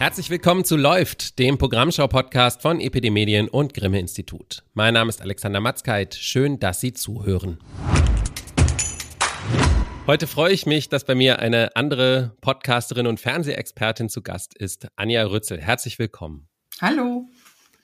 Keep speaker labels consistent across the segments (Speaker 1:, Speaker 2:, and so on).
Speaker 1: Herzlich willkommen zu Läuft, dem Programmschau-Podcast von EPD Medien und Grimme Institut. Mein Name ist Alexander Matzkeit. Schön, dass Sie zuhören. Heute freue ich mich, dass bei mir eine andere Podcasterin und Fernsehexpertin zu Gast ist, Anja Rützel. Herzlich willkommen.
Speaker 2: Hallo.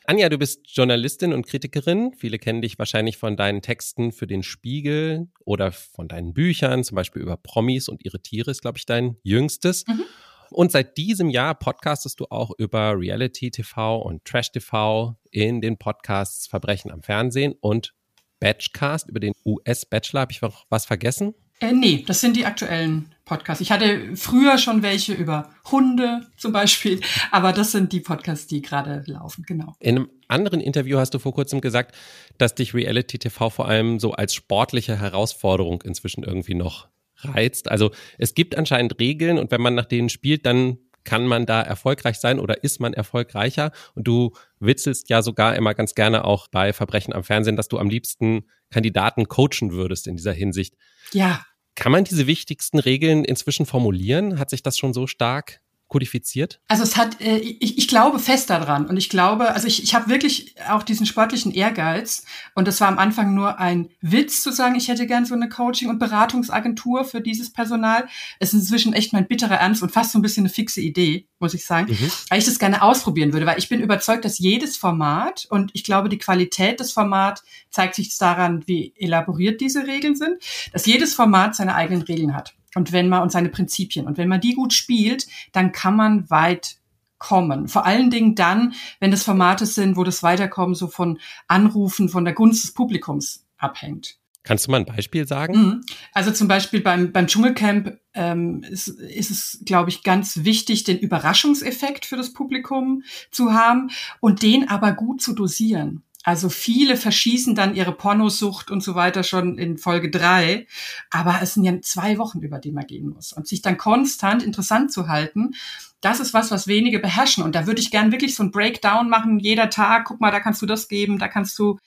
Speaker 1: Anja, du bist Journalistin und Kritikerin. Viele kennen dich wahrscheinlich von deinen Texten für den Spiegel oder von deinen Büchern, zum Beispiel über Promis und ihre Tiere ist, glaube ich, dein jüngstes. Mhm. Und seit diesem Jahr podcastest du auch über Reality TV und Trash TV in den Podcasts Verbrechen am Fernsehen und Batchcast über den US-Bachelor. Habe ich noch was vergessen?
Speaker 2: Äh, nee, das sind die aktuellen Podcasts. Ich hatte früher schon welche über Hunde zum Beispiel, aber das sind die Podcasts, die gerade laufen, genau.
Speaker 1: In einem anderen Interview hast du vor kurzem gesagt, dass dich Reality TV vor allem so als sportliche Herausforderung inzwischen irgendwie noch reizt. Also es gibt anscheinend Regeln und wenn man nach denen spielt, dann kann man da erfolgreich sein oder ist man erfolgreicher? Und du witzelst ja sogar immer ganz gerne auch bei Verbrechen am Fernsehen, dass du am liebsten Kandidaten coachen würdest in dieser Hinsicht.
Speaker 2: Ja.
Speaker 1: Kann man diese wichtigsten Regeln inzwischen formulieren? Hat sich das schon so stark kodifiziert?
Speaker 2: Also es hat, äh, ich, ich glaube fest daran und ich glaube, also ich, ich habe wirklich auch diesen sportlichen Ehrgeiz und das war am Anfang nur ein Witz zu sagen, ich hätte gern so eine Coaching- und Beratungsagentur für dieses Personal. Es ist inzwischen echt mein bitterer Ernst und fast so ein bisschen eine fixe Idee, muss ich sagen, mhm. weil ich das gerne ausprobieren würde, weil ich bin überzeugt, dass jedes Format und ich glaube, die Qualität des Formats zeigt sich daran, wie elaboriert diese Regeln sind, dass jedes Format seine eigenen Regeln hat und wenn man und seine Prinzipien und wenn man die gut spielt, dann kann man weit kommen. Vor allen Dingen dann, wenn das Formate sind, wo das Weiterkommen so von Anrufen, von der Gunst des Publikums abhängt.
Speaker 1: Kannst du mal ein Beispiel sagen?
Speaker 2: Mhm. Also zum Beispiel beim, beim Dschungelcamp ähm, ist, ist es, glaube ich, ganz wichtig, den Überraschungseffekt für das Publikum zu haben und den aber gut zu dosieren. Also viele verschießen dann ihre Pornosucht und so weiter schon in Folge drei. Aber es sind ja zwei Wochen, über die man gehen muss. Und sich dann konstant interessant zu halten, das ist was, was wenige beherrschen. Und da würde ich gern wirklich so ein Breakdown machen, jeder Tag. Guck mal, da kannst du das geben, da kannst du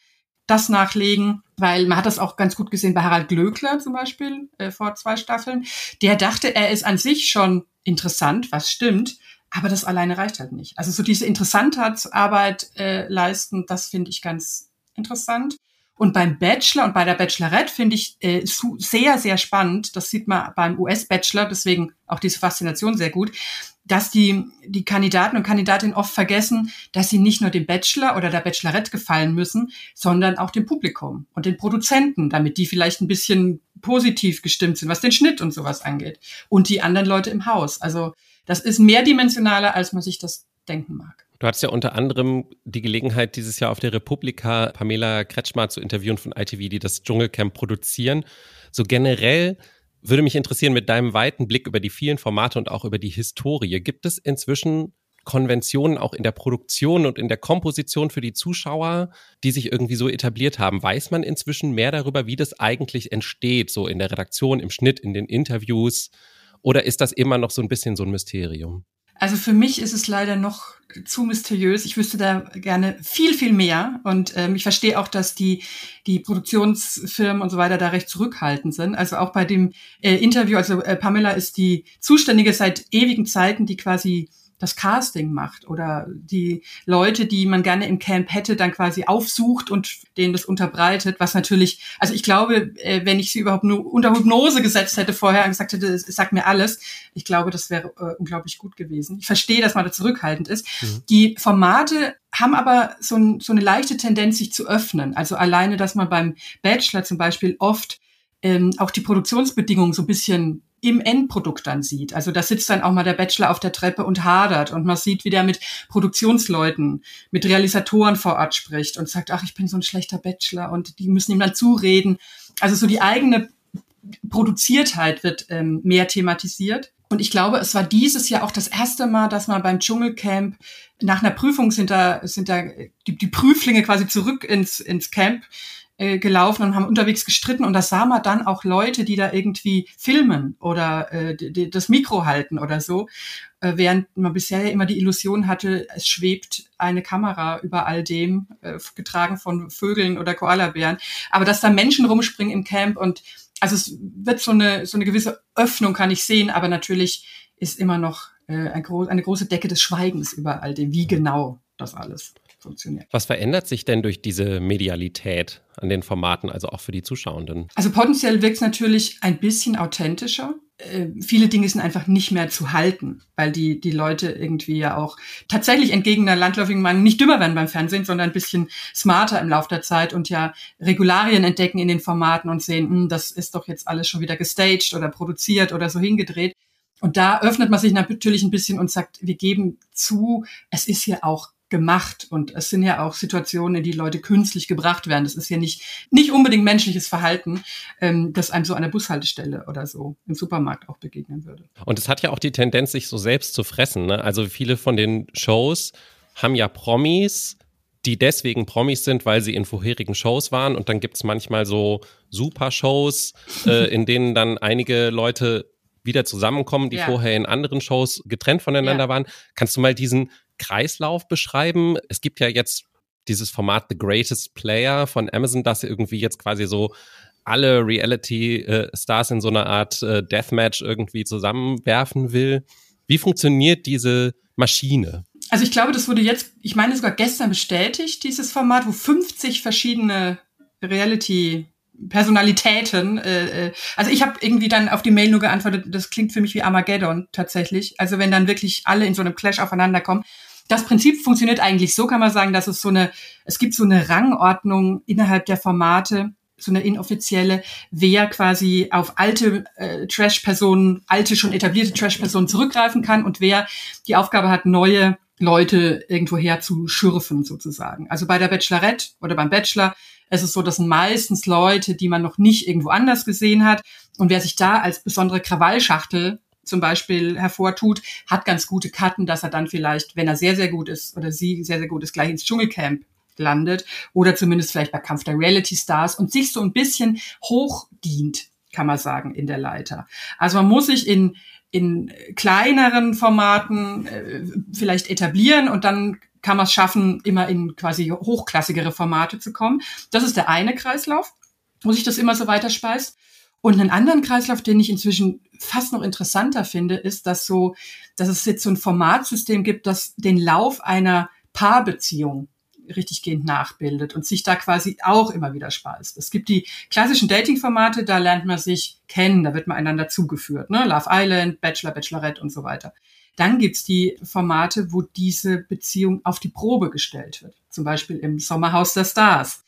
Speaker 2: das nachlegen, weil man hat das auch ganz gut gesehen bei Harald Glöckler zum Beispiel äh, vor zwei Staffeln. Der dachte, er ist an sich schon interessant, was stimmt, aber das alleine reicht halt nicht. Also so diese Interessantheitsarbeit äh, leisten, das finde ich ganz interessant. Und beim Bachelor und bei der Bachelorette finde ich äh, sehr, sehr spannend, das sieht man beim US-Bachelor, deswegen auch diese Faszination sehr gut, dass die, die Kandidaten und Kandidatinnen oft vergessen, dass sie nicht nur dem Bachelor oder der Bachelorette gefallen müssen, sondern auch dem Publikum und den Produzenten, damit die vielleicht ein bisschen positiv gestimmt sind, was den Schnitt und sowas angeht. Und die anderen Leute im Haus. Also das ist mehrdimensionaler, als man sich das denken mag.
Speaker 1: Du hattest ja unter anderem die Gelegenheit, dieses Jahr auf der Republika Pamela Kretschmer zu interviewen von ITV, die das Dschungelcamp produzieren. So generell würde mich interessieren, mit deinem weiten Blick über die vielen Formate und auch über die Historie, gibt es inzwischen Konventionen auch in der Produktion und in der Komposition für die Zuschauer, die sich irgendwie so etabliert haben? Weiß man inzwischen mehr darüber, wie das eigentlich entsteht, so in der Redaktion, im Schnitt, in den Interviews? Oder ist das immer noch so ein bisschen so ein Mysterium?
Speaker 2: Also für mich ist es leider noch zu mysteriös. Ich wüsste da gerne viel, viel mehr. Und ähm, ich verstehe auch, dass die, die Produktionsfirmen und so weiter da recht zurückhaltend sind. Also auch bei dem äh, Interview, also äh, Pamela ist die Zuständige seit ewigen Zeiten, die quasi das Casting macht oder die Leute, die man gerne im Camp hätte, dann quasi aufsucht und denen das unterbreitet, was natürlich, also ich glaube, äh, wenn ich sie überhaupt nur unter Hypnose gesetzt hätte vorher und gesagt hätte, sag mir alles, ich glaube, das wäre äh, unglaublich gut gewesen. Ich verstehe, dass man da zurückhaltend ist. Mhm. Die Formate haben aber so, ein, so eine leichte Tendenz, sich zu öffnen. Also alleine, dass man beim Bachelor zum Beispiel oft ähm, auch die Produktionsbedingungen so ein bisschen im Endprodukt dann sieht. Also da sitzt dann auch mal der Bachelor auf der Treppe und hadert und man sieht, wie der mit Produktionsleuten, mit Realisatoren vor Ort spricht und sagt, ach, ich bin so ein schlechter Bachelor und die müssen ihm dann zureden. Also so die eigene Produziertheit wird ähm, mehr thematisiert. Und ich glaube, es war dieses Jahr auch das erste Mal, dass man beim Dschungelcamp nach einer Prüfung sind da, sind da die, die Prüflinge quasi zurück ins, ins Camp äh, gelaufen und haben unterwegs gestritten. Und da sah man dann auch Leute, die da irgendwie filmen oder äh, die, das Mikro halten oder so, äh, während man bisher immer die Illusion hatte, es schwebt eine Kamera über all dem, äh, getragen von Vögeln oder Koalabären. Aber dass da Menschen rumspringen im Camp und also es wird so eine, so eine gewisse Öffnung, kann ich sehen, aber natürlich ist immer noch äh, eine, gro eine große Decke des Schweigens über all dem, wie genau das alles funktioniert.
Speaker 1: Was verändert sich denn durch diese Medialität an den Formaten, also auch für die Zuschauenden?
Speaker 2: Also potenziell wirkt es natürlich ein bisschen authentischer. Äh, viele Dinge sind einfach nicht mehr zu halten, weil die, die Leute irgendwie ja auch tatsächlich entgegen einer landläufigen Meinung nicht dümmer werden beim Fernsehen, sondern ein bisschen smarter im Laufe der Zeit und ja Regularien entdecken in den Formaten und sehen, hm, das ist doch jetzt alles schon wieder gestaged oder produziert oder so hingedreht. Und da öffnet man sich natürlich ein bisschen und sagt, wir geben zu, es ist ja auch gemacht und es sind ja auch Situationen, in die Leute künstlich gebracht werden. Das ist ja nicht nicht unbedingt menschliches Verhalten, ähm, das einem so an der Bushaltestelle oder so im Supermarkt auch begegnen würde.
Speaker 1: Und es hat ja auch die Tendenz, sich so selbst zu fressen. Ne? Also viele von den Shows haben ja Promis, die deswegen Promis sind, weil sie in vorherigen Shows waren. Und dann gibt's manchmal so Super-Shows, äh, in denen dann einige Leute wieder zusammenkommen, die ja. vorher in anderen Shows getrennt voneinander ja. waren. Kannst du mal diesen Kreislauf beschreiben? Es gibt ja jetzt dieses Format The Greatest Player von Amazon, das irgendwie jetzt quasi so alle Reality-Stars in so einer Art äh, Deathmatch irgendwie zusammenwerfen will. Wie funktioniert diese Maschine?
Speaker 2: Also ich glaube, das wurde jetzt, ich meine sogar gestern bestätigt, dieses Format, wo 50 verschiedene Reality Personalitäten. Äh, äh, also ich habe irgendwie dann auf die Mail nur geantwortet, das klingt für mich wie Armageddon tatsächlich. Also wenn dann wirklich alle in so einem Clash aufeinander kommen. Das Prinzip funktioniert eigentlich so, kann man sagen, dass es so eine, es gibt so eine Rangordnung innerhalb der Formate, so eine inoffizielle, wer quasi auf alte äh, Trash-Personen, alte schon etablierte Trash-Personen zurückgreifen kann und wer die Aufgabe hat, neue Leute irgendwoher zu schürfen sozusagen. Also bei der Bachelorette oder beim Bachelor es ist so, das sind meistens Leute, die man noch nicht irgendwo anders gesehen hat. Und wer sich da als besondere Krawallschachtel zum Beispiel hervortut, hat ganz gute Karten, dass er dann vielleicht, wenn er sehr, sehr gut ist oder sie sehr, sehr gut ist, gleich ins Dschungelcamp landet oder zumindest vielleicht bei Kampf der Reality Stars und sich so ein bisschen hochdient, kann man sagen, in der Leiter. Also man muss sich in in kleineren Formaten äh, vielleicht etablieren und dann kann man es schaffen, immer in quasi hochklassigere Formate zu kommen. Das ist der eine Kreislauf, wo sich das immer so weiterspeist. Und einen anderen Kreislauf, den ich inzwischen fast noch interessanter finde, ist, dass so, dass es jetzt so ein Formatsystem gibt, das den Lauf einer Paarbeziehung richtig gehend nachbildet und sich da quasi auch immer wieder speist. Es gibt die klassischen Dating-Formate, da lernt man sich kennen, da wird man einander zugeführt, ne? Love Island, Bachelor, Bachelorette und so weiter. Dann gibt's die Formate, wo diese Beziehung auf die Probe gestellt wird. Zum Beispiel im Sommerhaus der Stars,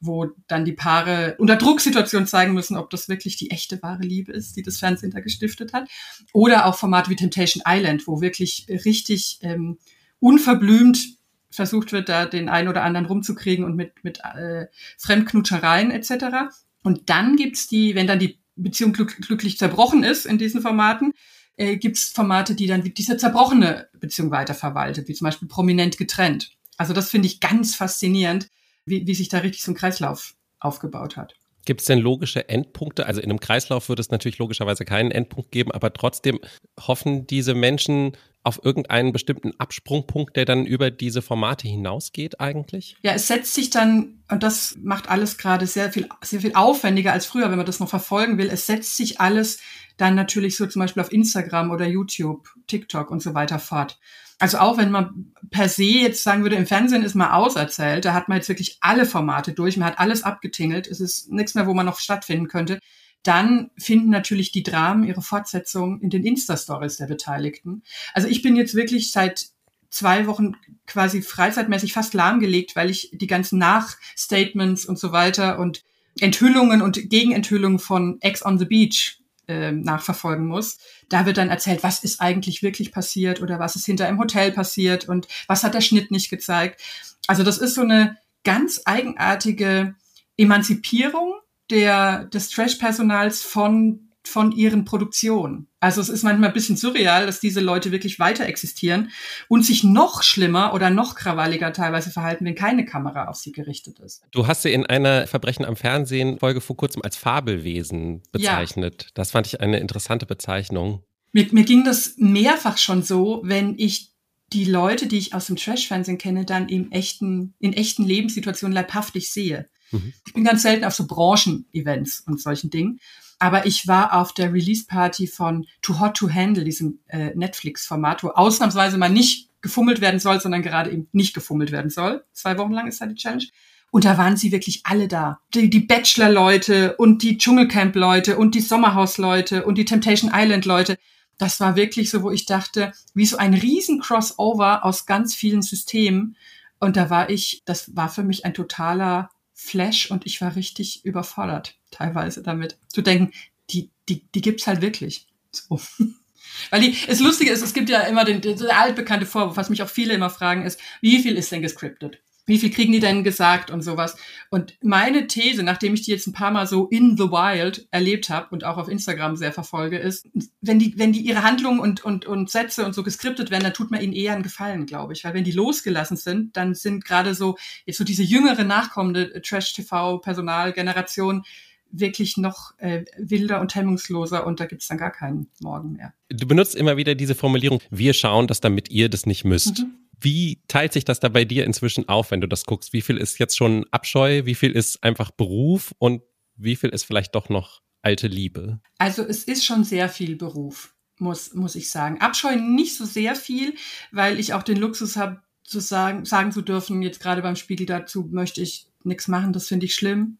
Speaker 2: wo dann die Paare unter Drucksituationen zeigen müssen, ob das wirklich die echte wahre Liebe ist, die das Fernsehen da gestiftet hat. Oder auch Formate wie Temptation Island, wo wirklich richtig ähm, unverblümt versucht wird, da den einen oder anderen rumzukriegen und mit, mit äh, Fremdknutschereien etc. Und dann gibt's die, wenn dann die Beziehung glück, glücklich zerbrochen ist in diesen Formaten, äh, gibt es Formate, die dann diese zerbrochene Beziehung weiterverwaltet, wie zum Beispiel prominent getrennt. Also das finde ich ganz faszinierend, wie, wie sich da richtig so ein Kreislauf aufgebaut hat.
Speaker 1: Gibt es denn logische Endpunkte? Also in einem Kreislauf würde es natürlich logischerweise keinen Endpunkt geben, aber trotzdem hoffen diese Menschen auf irgendeinen bestimmten Absprungpunkt, der dann über diese Formate hinausgeht eigentlich?
Speaker 2: Ja, es setzt sich dann, und das macht alles gerade sehr viel, sehr viel aufwendiger als früher, wenn man das noch verfolgen will. Es setzt sich alles dann natürlich so zum Beispiel auf Instagram oder YouTube, TikTok und so weiter fort. Also auch wenn man per se jetzt sagen würde, im Fernsehen ist man auserzählt, da hat man jetzt wirklich alle Formate durch, man hat alles abgetingelt, es ist nichts mehr, wo man noch stattfinden könnte. Dann finden natürlich die Dramen ihre Fortsetzung in den Insta-Stories der Beteiligten. Also ich bin jetzt wirklich seit zwei Wochen quasi freizeitmäßig fast lahmgelegt, weil ich die ganzen Nachstatements und so weiter und Enthüllungen und Gegenenthüllungen von Ex on the Beach äh, nachverfolgen muss. Da wird dann erzählt, was ist eigentlich wirklich passiert oder was ist hinter im Hotel passiert und was hat der Schnitt nicht gezeigt. Also das ist so eine ganz eigenartige Emanzipierung der, des Trash-Personals von von ihren Produktionen. Also es ist manchmal ein bisschen surreal, dass diese Leute wirklich weiter existieren und sich noch schlimmer oder noch krawalliger teilweise verhalten, wenn keine Kamera auf sie gerichtet ist.
Speaker 1: Du hast sie in einer Verbrechen am Fernsehen Folge vor kurzem als Fabelwesen bezeichnet. Ja. Das fand ich eine interessante Bezeichnung.
Speaker 2: Mir, mir ging das mehrfach schon so, wenn ich die Leute, die ich aus dem Trash-Fernsehen kenne, dann im echten, in echten Lebenssituationen leibhaftig sehe. Mhm. Ich bin ganz selten auf so Branchen-Events und solchen Dingen. Aber ich war auf der Release-Party von Too Hot to Handle, diesem äh, Netflix-Format, wo ausnahmsweise mal nicht gefummelt werden soll, sondern gerade eben nicht gefummelt werden soll. Zwei Wochen lang ist da die Challenge. Und da waren sie wirklich alle da. Die, die Bachelor-Leute und die Dschungelcamp-Leute und die Sommerhaus-Leute und die Temptation Island-Leute. Das war wirklich so, wo ich dachte, wie so ein riesen Crossover aus ganz vielen Systemen. Und da war ich, das war für mich ein totaler Flash und ich war richtig überfordert teilweise damit. Zu denken, die, die, die gibt's halt wirklich. So. Weil die, das Lustige ist, es gibt ja immer den, der altbekannte Vorwurf, was mich auch viele immer fragen, ist, wie viel ist denn gescriptet? Wie viel kriegen die denn gesagt und sowas? Und meine These, nachdem ich die jetzt ein paar Mal so in the wild erlebt habe und auch auf Instagram sehr verfolge, ist, wenn die, wenn die ihre Handlungen und, und, und Sätze und so geskriptet werden, dann tut man ihnen eher einen Gefallen, glaube ich. Weil wenn die losgelassen sind, dann sind gerade so, jetzt so diese jüngere, nachkommende Trash-TV-Personalgeneration, wirklich noch äh, wilder und hemmungsloser und da gibt's dann gar keinen Morgen mehr.
Speaker 1: Du benutzt immer wieder diese Formulierung, wir schauen, dass damit ihr das nicht müsst. Mhm. Wie teilt sich das da bei dir inzwischen auf, wenn du das guckst? Wie viel ist jetzt schon Abscheu? Wie viel ist einfach Beruf? Und wie viel ist vielleicht doch noch alte Liebe?
Speaker 2: Also es ist schon sehr viel Beruf, muss, muss ich sagen. Abscheu nicht so sehr viel, weil ich auch den Luxus habe, zu sagen, sagen zu dürfen, jetzt gerade beim Spiegel dazu möchte ich nichts machen, das finde ich schlimm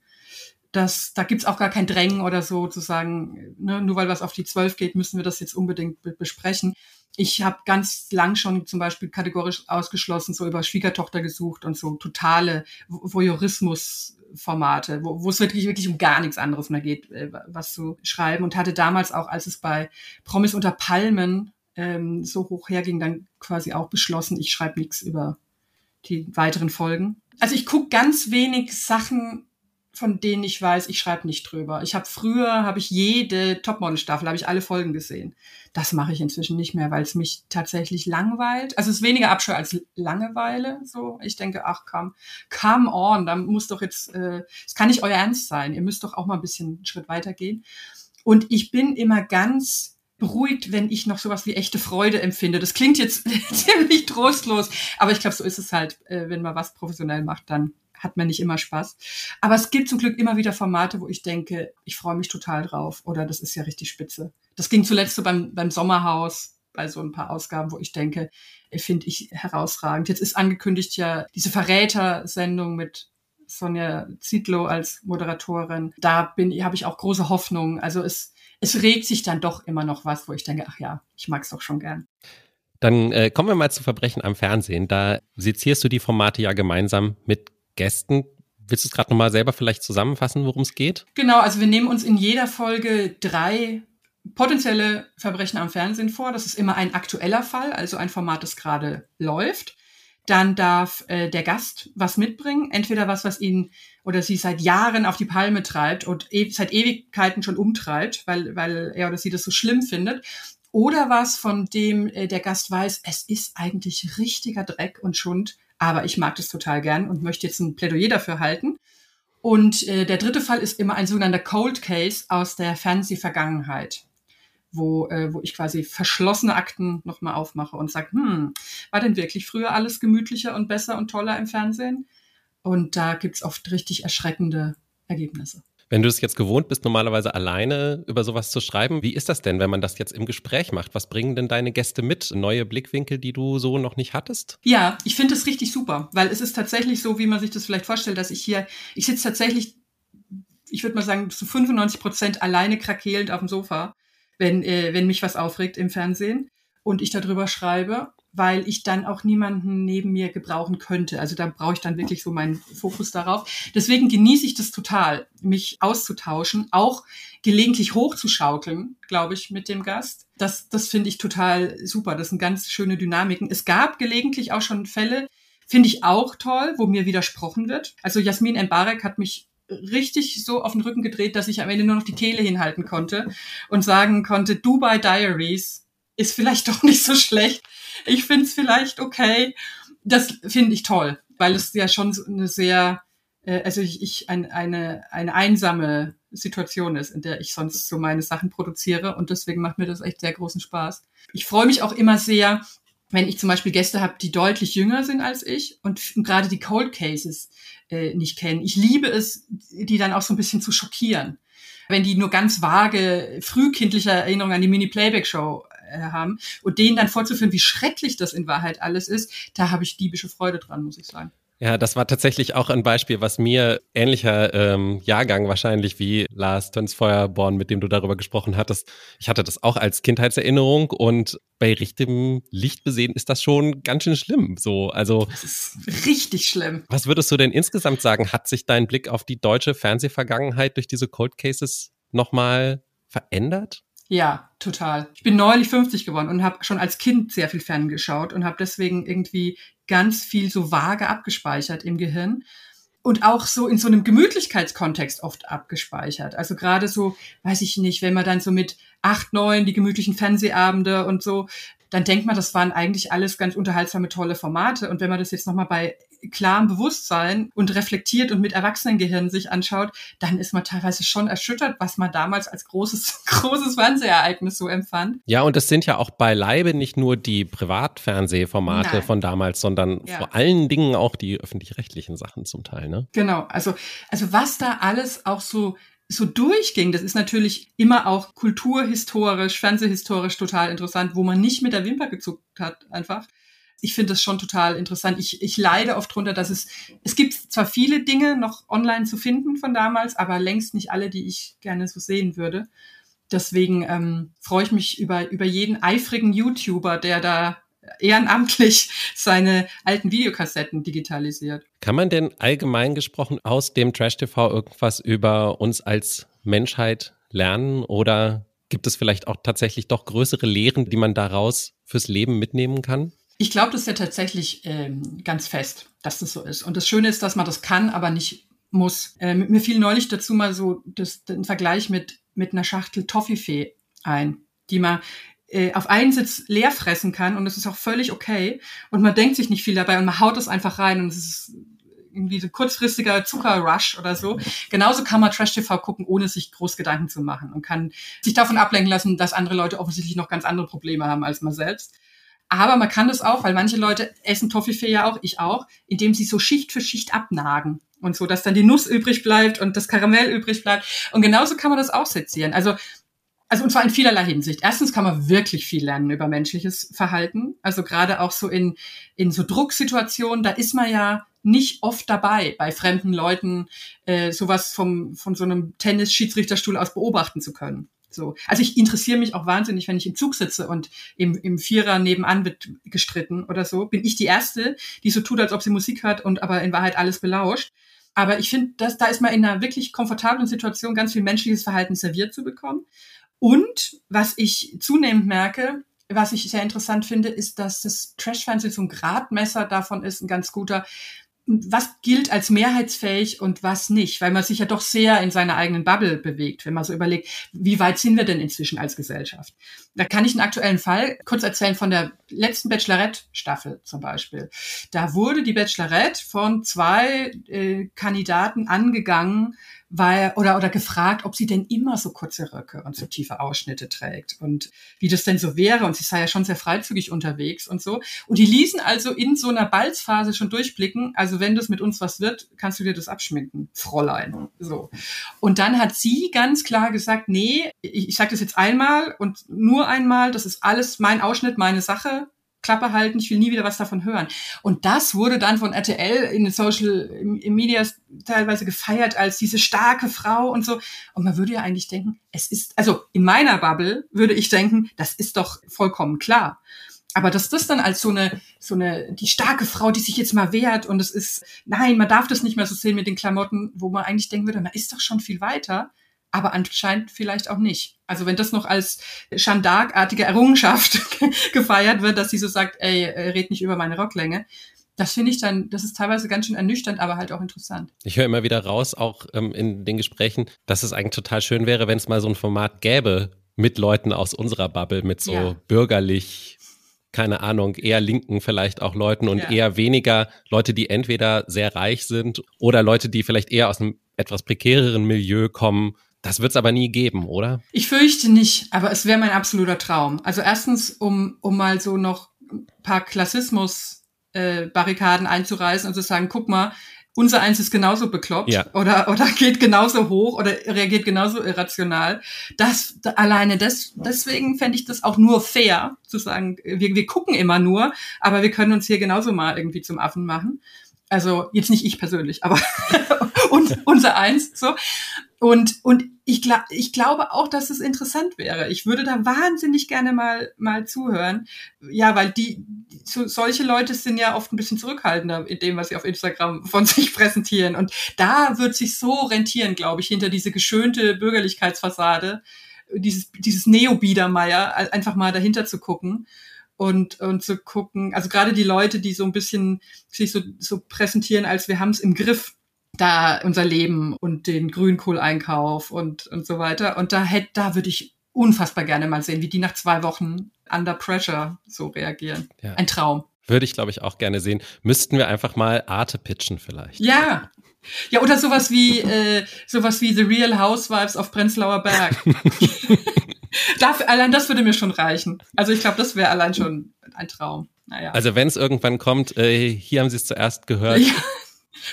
Speaker 2: das, da gibt's auch gar kein Drängen oder so zu sagen, ne, nur weil was auf die Zwölf geht, müssen wir das jetzt unbedingt be besprechen. Ich habe ganz lang schon zum Beispiel kategorisch ausgeschlossen, so über Schwiegertochter gesucht und so totale Voyeurismus-Formate, wo, wo es wirklich, wirklich um gar nichts anderes mehr geht, äh, was zu schreiben. Und hatte damals auch, als es bei Promis unter Palmen ähm, so hoch herging, dann quasi auch beschlossen, ich schreibe nichts über die weiteren Folgen. Also ich gucke ganz wenig Sachen von denen ich weiß, ich schreibe nicht drüber. Ich habe früher habe ich jede Topmodel-Staffel, habe ich alle Folgen gesehen. Das mache ich inzwischen nicht mehr, weil es mich tatsächlich langweilt. Also es ist weniger Abscheu als Langeweile. So, ich denke, ach komm, come on, da muss doch jetzt, äh, es kann nicht euer Ernst sein. Ihr müsst doch auch mal ein bisschen einen Schritt weitergehen. Und ich bin immer ganz beruhigt, wenn ich noch sowas wie echte Freude empfinde. Das klingt jetzt ziemlich trostlos, aber ich glaube, so ist es halt, äh, wenn man was professionell macht, dann hat man nicht immer Spaß. Aber es gibt zum Glück immer wieder Formate, wo ich denke, ich freue mich total drauf oder das ist ja richtig spitze. Das ging zuletzt so beim, beim Sommerhaus, bei so ein paar Ausgaben, wo ich denke, äh, finde ich herausragend. Jetzt ist angekündigt ja diese Verräter-Sendung mit Sonja Zietlow als Moderatorin. Da bin, habe ich auch große Hoffnung. Also es, es regt sich dann doch immer noch was, wo ich denke, ach ja, ich mag es doch schon gern.
Speaker 1: Dann äh, kommen wir mal zu Verbrechen am Fernsehen. Da sezierst du die Formate ja gemeinsam mit Gästen. Willst du es gerade nochmal selber vielleicht zusammenfassen, worum es geht?
Speaker 2: Genau, also wir nehmen uns in jeder Folge drei potenzielle Verbrechen am Fernsehen vor. Das ist immer ein aktueller Fall, also ein Format, das gerade läuft. Dann darf äh, der Gast was mitbringen, entweder was, was ihn oder sie seit Jahren auf die Palme treibt und e seit Ewigkeiten schon umtreibt, weil, weil er oder sie das so schlimm findet. Oder was, von dem äh, der Gast weiß, es ist eigentlich richtiger Dreck und Schund aber ich mag das total gern und möchte jetzt ein Plädoyer dafür halten. Und äh, der dritte Fall ist immer ein sogenannter Cold Case aus der Fernsehvergangenheit, wo, äh, wo ich quasi verschlossene Akten nochmal aufmache und sage, hm, war denn wirklich früher alles gemütlicher und besser und toller im Fernsehen? Und da gibt's oft richtig erschreckende Ergebnisse.
Speaker 1: Wenn du es jetzt gewohnt bist, normalerweise alleine über sowas zu schreiben, wie ist das denn, wenn man das jetzt im Gespräch macht? Was bringen denn deine Gäste mit? Neue Blickwinkel, die du so noch nicht hattest?
Speaker 2: Ja, ich finde es richtig super, weil es ist tatsächlich so, wie man sich das vielleicht vorstellt, dass ich hier, ich sitze tatsächlich, ich würde mal sagen, zu 95 Prozent alleine krakelend auf dem Sofa, wenn, äh, wenn mich was aufregt im Fernsehen und ich darüber schreibe weil ich dann auch niemanden neben mir gebrauchen könnte. Also da brauche ich dann wirklich so meinen Fokus darauf. Deswegen genieße ich das total, mich auszutauschen, auch gelegentlich hochzuschaukeln, glaube ich, mit dem Gast. Das, das finde ich total super. Das sind ganz schöne Dynamiken. Es gab gelegentlich auch schon Fälle, finde ich auch toll, wo mir widersprochen wird. Also Jasmin Mbarek hat mich richtig so auf den Rücken gedreht, dass ich am Ende nur noch die Kehle hinhalten konnte und sagen konnte, Dubai Diaries ist vielleicht doch nicht so schlecht. Ich finde es vielleicht okay. Das finde ich toll, weil es ja schon eine sehr, äh, also ich, ich ein, eine, eine einsame Situation ist, in der ich sonst so meine Sachen produziere und deswegen macht mir das echt sehr großen Spaß. Ich freue mich auch immer sehr, wenn ich zum Beispiel Gäste habe, die deutlich jünger sind als ich und gerade die Cold Cases äh, nicht kennen. Ich liebe es, die dann auch so ein bisschen zu schockieren. wenn die nur ganz vage, frühkindliche Erinnerungen an die Mini-Playback-Show haben und denen dann vorzuführen, wie schrecklich das in Wahrheit alles ist, da habe ich diebische Freude dran, muss ich sagen.
Speaker 1: Ja, das war tatsächlich auch ein Beispiel, was mir ähnlicher ähm, Jahrgang wahrscheinlich wie Lars Tönsfeuerborn, mit dem du darüber gesprochen hattest. Ich hatte das auch als Kindheitserinnerung und bei richtigem Licht besehen ist das schon ganz schön schlimm. So, also
Speaker 2: das ist richtig schlimm.
Speaker 1: Was würdest du denn insgesamt sagen? Hat sich dein Blick auf die deutsche Fernsehvergangenheit durch diese Cold Cases nochmal verändert?
Speaker 2: Ja, total. Ich bin neulich 50 geworden und habe schon als Kind sehr viel ferngeschaut und habe deswegen irgendwie ganz viel so vage abgespeichert im Gehirn und auch so in so einem Gemütlichkeitskontext oft abgespeichert. Also gerade so, weiß ich nicht, wenn man dann so mit acht, neun die gemütlichen Fernsehabende und so, dann denkt man, das waren eigentlich alles ganz unterhaltsame, tolle Formate. Und wenn man das jetzt nochmal bei klarem Bewusstsein und reflektiert und mit Erwachsenengehirn sich anschaut, dann ist man teilweise schon erschüttert, was man damals als großes, großes Fernsehereignis so empfand.
Speaker 1: Ja, und es sind ja auch beileibe nicht nur die Privatfernsehformate Nein. von damals, sondern ja. vor allen Dingen auch die öffentlich-rechtlichen Sachen zum Teil, ne?
Speaker 2: Genau. Also, also was da alles auch so so durchging, das ist natürlich immer auch kulturhistorisch, fernsehhistorisch total interessant, wo man nicht mit der Wimper gezuckt hat, einfach ich finde das schon total interessant. Ich, ich leide oft drunter, dass es, es gibt zwar viele Dinge noch online zu finden von damals, aber längst nicht alle, die ich gerne so sehen würde. Deswegen ähm, freue ich mich über, über jeden eifrigen YouTuber, der da ehrenamtlich seine alten Videokassetten digitalisiert.
Speaker 1: Kann man denn allgemein gesprochen aus dem Trash-TV irgendwas über uns als Menschheit lernen oder gibt es vielleicht auch tatsächlich doch größere Lehren, die man daraus fürs Leben mitnehmen kann?
Speaker 2: Ich glaube das ja tatsächlich ähm, ganz fest, dass das so ist. Und das Schöne ist, dass man das kann, aber nicht muss. Äh, mir fiel neulich dazu mal so das, den Vergleich mit, mit einer Schachtel Toffifee ein, die man äh, auf einen Sitz leer fressen kann und das ist auch völlig okay. Und man denkt sich nicht viel dabei und man haut es einfach rein und es ist irgendwie so kurzfristiger Zuckerrush oder so. Genauso kann man Trash-TV gucken, ohne sich groß Gedanken zu machen und kann sich davon ablenken lassen, dass andere Leute offensichtlich noch ganz andere Probleme haben als man selbst. Aber man kann das auch, weil manche Leute essen Toffifee ja auch, ich auch, indem sie so Schicht für Schicht abnagen und so, dass dann die Nuss übrig bleibt und das Karamell übrig bleibt. Und genauso kann man das auch sezieren. Also, also und zwar in vielerlei Hinsicht. Erstens kann man wirklich viel lernen über menschliches Verhalten. Also gerade auch so in, in so Drucksituationen, da ist man ja nicht oft dabei, bei fremden Leuten äh, sowas vom, von so einem Tennis-Schiedsrichterstuhl aus beobachten zu können. So. Also ich interessiere mich auch wahnsinnig, wenn ich im Zug sitze und im, im Vierer nebenan wird gestritten oder so. Bin ich die Erste, die so tut, als ob sie Musik hört und aber in Wahrheit alles belauscht. Aber ich finde, da ist man in einer wirklich komfortablen Situation, ganz viel menschliches Verhalten serviert zu bekommen. Und was ich zunehmend merke, was ich sehr interessant finde, ist, dass das Trash-Fernsehen so ein Gradmesser davon ist, ein ganz guter, was gilt als mehrheitsfähig und was nicht, weil man sich ja doch sehr in seiner eigenen Bubble bewegt, wenn man so überlegt, wie weit sind wir denn inzwischen als Gesellschaft? Da kann ich einen aktuellen Fall kurz erzählen von der letzten Bachelorette-Staffel zum Beispiel. Da wurde die Bachelorette von zwei äh, Kandidaten angegangen, weil oder oder gefragt, ob sie denn immer so kurze Röcke und so tiefe Ausschnitte trägt und wie das denn so wäre und sie sei ja schon sehr freizügig unterwegs und so und die ließen also in so einer Balzphase schon durchblicken, also wenn das mit uns was wird, kannst du dir das abschminken, Fräulein, so. Und dann hat sie ganz klar gesagt, nee, ich, ich sage das jetzt einmal und nur einmal, das ist alles mein Ausschnitt, meine Sache, Klappe halten, ich will nie wieder was davon hören. Und das wurde dann von RTL in den Social Media teilweise gefeiert als diese starke Frau und so. Und man würde ja eigentlich denken, es ist, also in meiner Bubble würde ich denken, das ist doch vollkommen klar. Aber dass das dann als so eine, so eine, die starke Frau, die sich jetzt mal wehrt und es ist, nein, man darf das nicht mehr so sehen mit den Klamotten, wo man eigentlich denken würde, man ist doch schon viel weiter aber anscheinend vielleicht auch nicht. Also wenn das noch als Jeanne d'Arc-artige Errungenschaft gefeiert wird, dass sie so sagt, ey, äh, red nicht über meine Rocklänge, das finde ich dann, das ist teilweise ganz schön ernüchternd, aber halt auch interessant.
Speaker 1: Ich höre immer wieder raus, auch ähm, in den Gesprächen, dass es eigentlich total schön wäre, wenn es mal so ein Format gäbe mit Leuten aus unserer Bubble, mit so ja. bürgerlich, keine Ahnung, eher linken vielleicht auch Leuten und ja. eher weniger Leute, die entweder sehr reich sind oder Leute, die vielleicht eher aus einem etwas prekäreren Milieu kommen, das wird es aber nie geben, oder?
Speaker 2: Ich fürchte nicht, aber es wäre mein absoluter Traum. Also erstens, um, um mal so noch ein paar Klassismus-Barrikaden äh, einzureißen und zu sagen, guck mal, unser Eins ist genauso bekloppt ja. oder, oder geht genauso hoch oder reagiert genauso irrational. Das, alleine das, deswegen fände ich das auch nur fair, zu sagen, wir, wir gucken immer nur, aber wir können uns hier genauso mal irgendwie zum Affen machen. Also jetzt nicht ich persönlich, aber und, unser Eins so. Und, und ich, glaub, ich glaube auch, dass es interessant wäre. Ich würde da wahnsinnig gerne mal, mal zuhören. Ja, weil die, so, solche Leute sind ja oft ein bisschen zurückhaltender in dem, was sie auf Instagram von sich präsentieren. Und da wird sich so rentieren, glaube ich, hinter diese geschönte Bürgerlichkeitsfassade, dieses, dieses Neo-Biedermeier, einfach mal dahinter zu gucken und, und zu gucken, also gerade die Leute, die so ein bisschen sich so, so präsentieren, als wir haben es im Griff, da unser Leben und den Grünkohleinkauf und, und so weiter. Und da hätte, da würde ich unfassbar gerne mal sehen, wie die nach zwei Wochen under pressure so reagieren. Ja. Ein Traum.
Speaker 1: Würde ich, glaube ich, auch gerne sehen. Müssten wir einfach mal Arte pitchen vielleicht.
Speaker 2: Ja. Ja, oder sowas wie, äh, sowas wie The Real Housewives auf Prenzlauer Berg. Dafür, allein das würde mir schon reichen. Also ich glaube, das wäre allein schon ein Traum. Naja.
Speaker 1: Also wenn es irgendwann kommt, äh, hier haben Sie es zuerst gehört. Ja.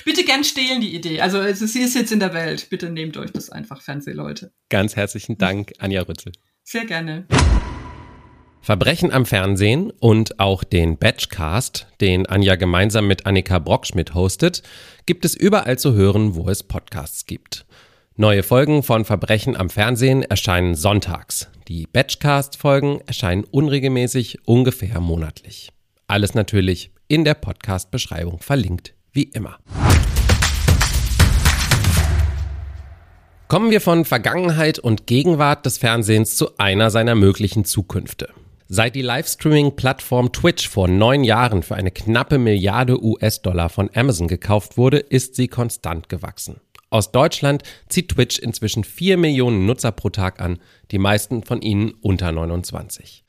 Speaker 2: Bitte gern stehlen die Idee. Also sie ist jetzt in der Welt. Bitte nehmt euch das einfach, Fernsehleute.
Speaker 1: Ganz herzlichen Dank, Anja Rützel.
Speaker 2: Sehr gerne.
Speaker 1: Verbrechen am Fernsehen und auch den Batchcast, den Anja gemeinsam mit Annika Brockschmidt hostet, gibt es überall zu hören, wo es Podcasts gibt. Neue Folgen von Verbrechen am Fernsehen erscheinen sonntags. Die Batchcast-Folgen erscheinen unregelmäßig, ungefähr monatlich. Alles natürlich in der Podcast-Beschreibung verlinkt wie immer. Kommen wir von Vergangenheit und Gegenwart des Fernsehens zu einer seiner möglichen Zukünfte. Seit die Livestreaming-Plattform Twitch vor neun Jahren für eine knappe Milliarde US-Dollar von Amazon gekauft wurde, ist sie konstant gewachsen. Aus Deutschland zieht Twitch inzwischen vier Millionen Nutzer pro Tag an, die meisten von ihnen unter 29.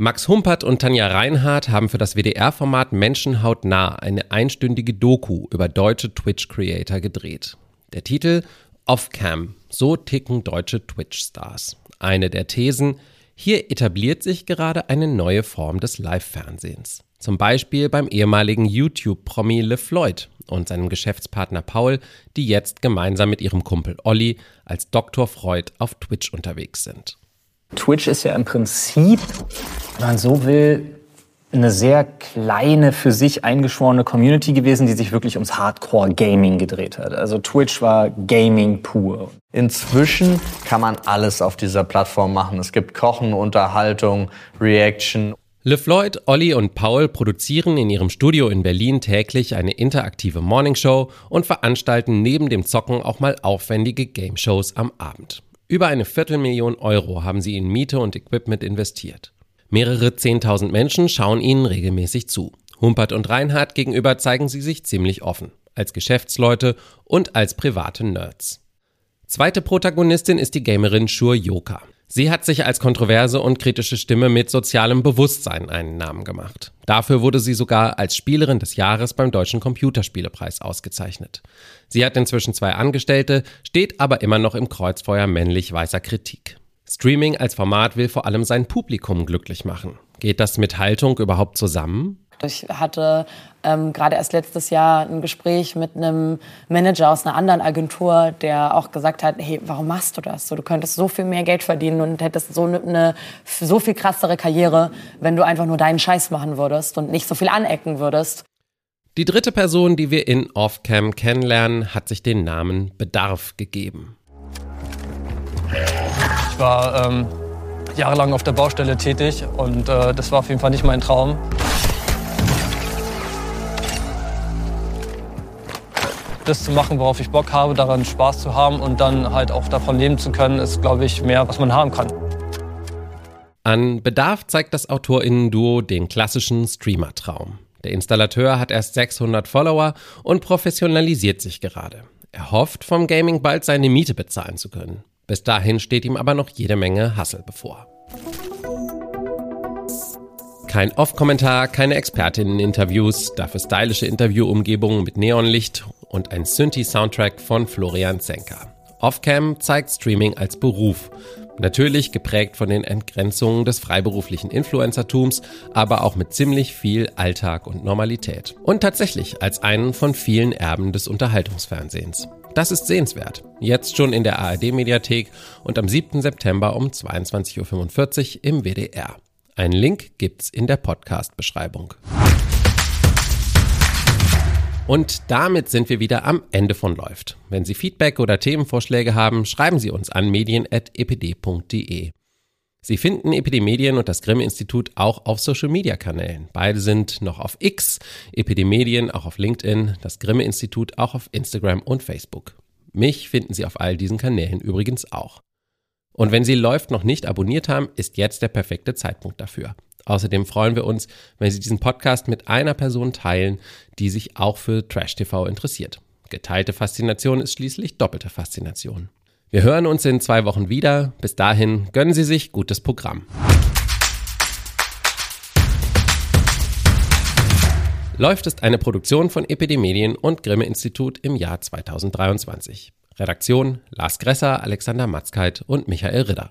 Speaker 1: Max Humpert und Tanja Reinhardt haben für das WDR-Format Menschenhaut nah eine einstündige Doku über deutsche Twitch-Creator gedreht. Der Titel Off-Cam, so ticken deutsche Twitch-Stars. Eine der Thesen, hier etabliert sich gerade eine neue Form des Live-Fernsehens. Zum Beispiel beim ehemaligen YouTube-Promi LeFloid und seinem Geschäftspartner Paul, die jetzt gemeinsam mit ihrem Kumpel Olli als Dr. Freud auf Twitch unterwegs sind.
Speaker 3: Twitch ist ja im Prinzip, wenn man so will, eine sehr kleine, für sich eingeschworene Community gewesen, die sich wirklich ums Hardcore-Gaming gedreht hat. Also Twitch war Gaming pur.
Speaker 4: Inzwischen kann man alles auf dieser Plattform machen. Es gibt Kochen, Unterhaltung, Reaction.
Speaker 1: LeFloid, Olli und Paul produzieren in ihrem Studio in Berlin täglich eine interaktive Morningshow und veranstalten neben dem Zocken auch mal aufwendige Game-Shows am Abend. Über eine Viertelmillion Euro haben sie in Miete und Equipment investiert. Mehrere Zehntausend Menschen schauen ihnen regelmäßig zu. Humpert und Reinhardt gegenüber zeigen sie sich ziemlich offen, als Geschäftsleute und als private Nerds. Zweite Protagonistin ist die Gamerin Shur Yoka. Sie hat sich als kontroverse und kritische Stimme mit sozialem Bewusstsein einen Namen gemacht. Dafür wurde sie sogar als Spielerin des Jahres beim Deutschen Computerspielepreis ausgezeichnet. Sie hat inzwischen zwei Angestellte, steht aber immer noch im Kreuzfeuer männlich-weißer Kritik. Streaming als Format will vor allem sein Publikum glücklich machen. Geht das mit Haltung überhaupt zusammen?
Speaker 5: Ich hatte ähm, gerade erst letztes Jahr ein Gespräch mit einem Manager aus einer anderen Agentur, der auch gesagt hat, hey, warum machst du das? So, du könntest so viel mehr Geld verdienen und hättest so eine, eine so viel krassere Karriere, wenn du einfach nur deinen Scheiß machen würdest und nicht so viel anecken würdest.
Speaker 1: Die dritte Person, die wir in Offcam kennenlernen, hat sich den Namen Bedarf gegeben.
Speaker 6: Ich war ähm, jahrelang auf der Baustelle tätig und äh, das war auf jeden Fall nicht mein Traum. Das zu machen, worauf ich Bock habe, daran Spaß zu haben und dann halt auch davon leben zu können, ist, glaube ich, mehr, was man haben kann.
Speaker 1: An Bedarf zeigt das AutorInnen-Duo den klassischen Streamer-Traum. Der Installateur hat erst 600 Follower und professionalisiert sich gerade. Er hofft, vom Gaming bald seine Miete bezahlen zu können. Bis dahin steht ihm aber noch jede Menge Hassel bevor. Kein Off-Kommentar, keine Expertinnen-Interviews, dafür stylische Interviewumgebungen mit Neonlicht und ein Synthi-Soundtrack von Florian Zenker. Offcam zeigt Streaming als Beruf. Natürlich geprägt von den Entgrenzungen des freiberuflichen Influencertums, aber auch mit ziemlich viel Alltag und Normalität. Und tatsächlich als einen von vielen Erben des Unterhaltungsfernsehens. Das ist sehenswert. Jetzt schon in der ARD-Mediathek und am 7. September um 22.45 Uhr im WDR. Einen Link gibt's in der Podcast-Beschreibung. Und damit sind wir wieder am Ende von Läuft. Wenn Sie Feedback oder Themenvorschläge haben, schreiben Sie uns an medien.epd.de. Sie finden Epidemedien und das Grimme-Institut auch auf Social-Media-Kanälen. Beide sind noch auf X, Epidemedien auch auf LinkedIn, das Grimme-Institut auch auf Instagram und Facebook. Mich finden Sie auf all diesen Kanälen übrigens auch. Und wenn Sie Läuft noch nicht abonniert haben, ist jetzt der perfekte Zeitpunkt dafür. Außerdem freuen wir uns, wenn Sie diesen Podcast mit einer Person teilen, die sich auch für Trash TV interessiert. Geteilte Faszination ist schließlich doppelte Faszination. Wir hören uns in zwei Wochen wieder. Bis dahin gönnen Sie sich gutes Programm. Läuft ist eine Produktion von Epidemedien und Grimme Institut im Jahr 2023. Redaktion Lars Gresser, Alexander Matzkeit und Michael Ridder.